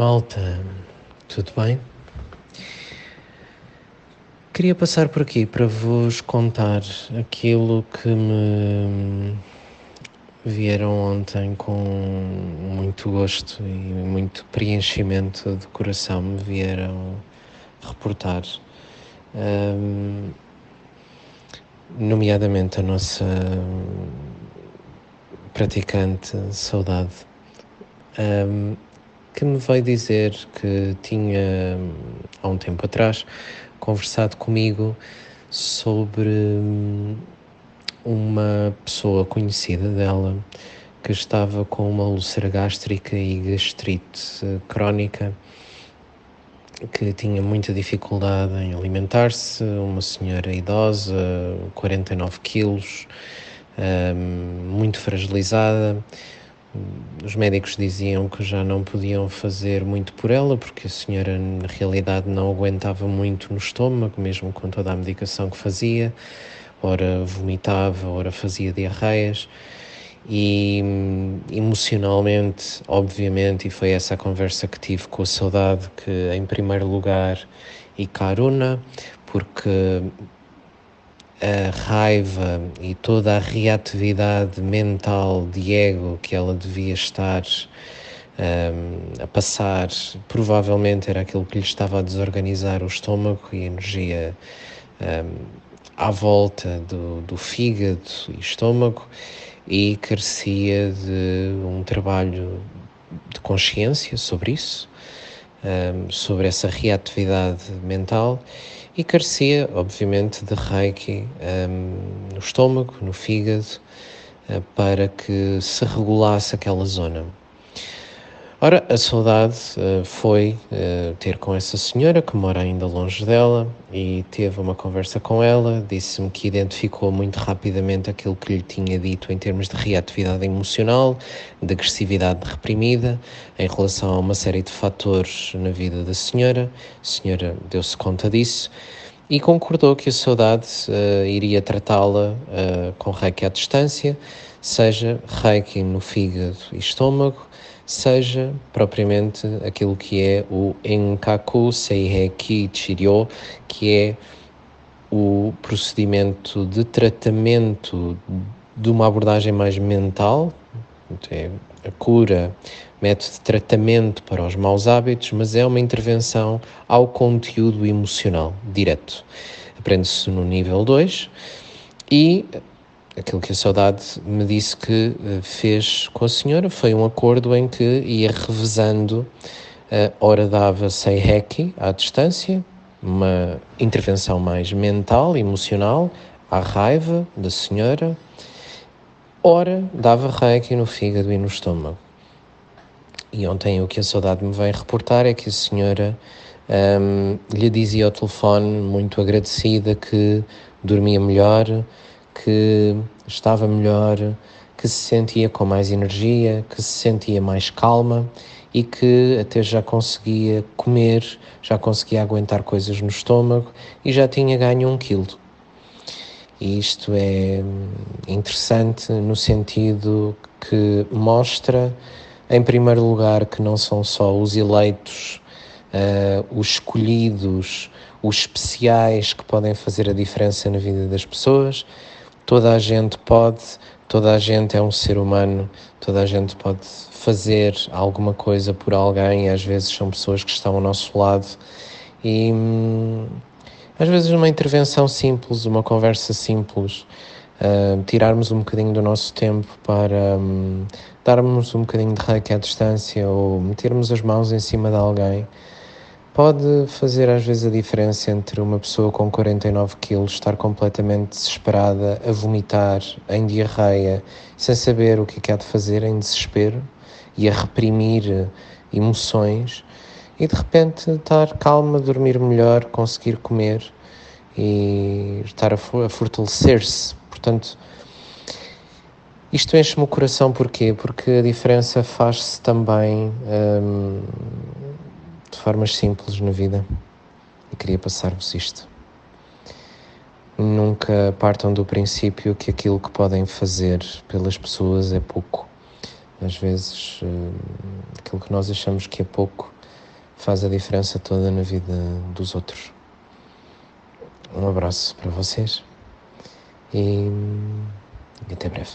Malta, tudo bem? Queria passar por aqui para vos contar aquilo que me vieram ontem com muito gosto e muito preenchimento de coração me vieram reportar. Um, nomeadamente a nossa praticante Saudade, um, que me veio dizer que tinha, há um tempo atrás, conversado comigo sobre hum, uma pessoa conhecida dela que estava com uma úlcera gástrica e gastrite crónica, que tinha muita dificuldade em alimentar-se, uma senhora idosa, 49 quilos, hum, muito fragilizada. Os médicos diziam que já não podiam fazer muito por ela, porque a senhora, na realidade, não aguentava muito no estômago, mesmo com toda a medicação que fazia. Ora vomitava, ora fazia diarreias. E emocionalmente, obviamente, e foi essa a conversa que tive com a saudade, que em primeiro lugar, e Karuna, porque a raiva e toda a reatividade mental de ego que ela devia estar um, a passar, provavelmente era aquilo que lhe estava a desorganizar o estômago e a energia um, à volta do, do fígado e estômago e carecia de um trabalho de consciência sobre isso, um, sobre essa reatividade mental e carecia, obviamente, de reiki um, no estômago, no fígado, uh, para que se regulasse aquela zona. Ora, a saudade uh, foi uh, ter com essa senhora que mora ainda longe dela e teve uma conversa com ela. Disse-me que identificou muito rapidamente aquilo que lhe tinha dito em termos de reatividade emocional, de agressividade reprimida, em relação a uma série de fatores na vida da senhora. A senhora deu-se conta disso e concordou que a saudade uh, iria tratá-la com reiki à distância, seja reiki no fígado e estômago seja propriamente aquilo que é o Enkaku Seiheki Chiryo, que é o procedimento de tratamento de uma abordagem mais mental, é a cura, método de tratamento para os maus hábitos, mas é uma intervenção ao conteúdo emocional direto. Aprende-se no nível 2 e aquilo que a saudade me disse que eh, fez com a senhora foi um acordo em que ia revezando, uh, ora dava Seiheki à distância, uma intervenção mais mental, emocional, à raiva da senhora, ora dava Reiki no fígado e no estômago. E ontem o que a saudade me vem reportar é que a senhora um, lhe dizia ao telefone, muito agradecida, que dormia melhor, que estava melhor, que se sentia com mais energia, que se sentia mais calma e que até já conseguia comer, já conseguia aguentar coisas no estômago e já tinha ganho um quilo. E isto é interessante no sentido que mostra, em primeiro lugar, que não são só os eleitos, uh, os escolhidos, os especiais que podem fazer a diferença na vida das pessoas, toda a gente pode, toda a gente é um ser humano, toda a gente pode fazer alguma coisa por alguém, e às vezes são pessoas que estão ao nosso lado. E hum, às vezes uma intervenção simples, uma conversa simples, uh, tirarmos um bocadinho do nosso tempo para um, darmos um bocadinho de reiki à distância ou metermos as mãos em cima de alguém pode fazer às vezes a diferença entre uma pessoa com 49 quilos estar completamente desesperada, a vomitar, em diarreia, sem saber o que é que há de fazer, em desespero e a reprimir emoções e de repente estar calma, dormir melhor, conseguir comer e estar a fortalecer-se. Portanto, isto enche-me o coração porquê? Porque a diferença faz-se também. Hum, de formas simples na vida e queria passar-vos isto. Nunca partam do princípio que aquilo que podem fazer pelas pessoas é pouco. Às vezes, uh, aquilo que nós achamos que é pouco faz a diferença toda na vida dos outros. Um abraço para vocês e, e até breve.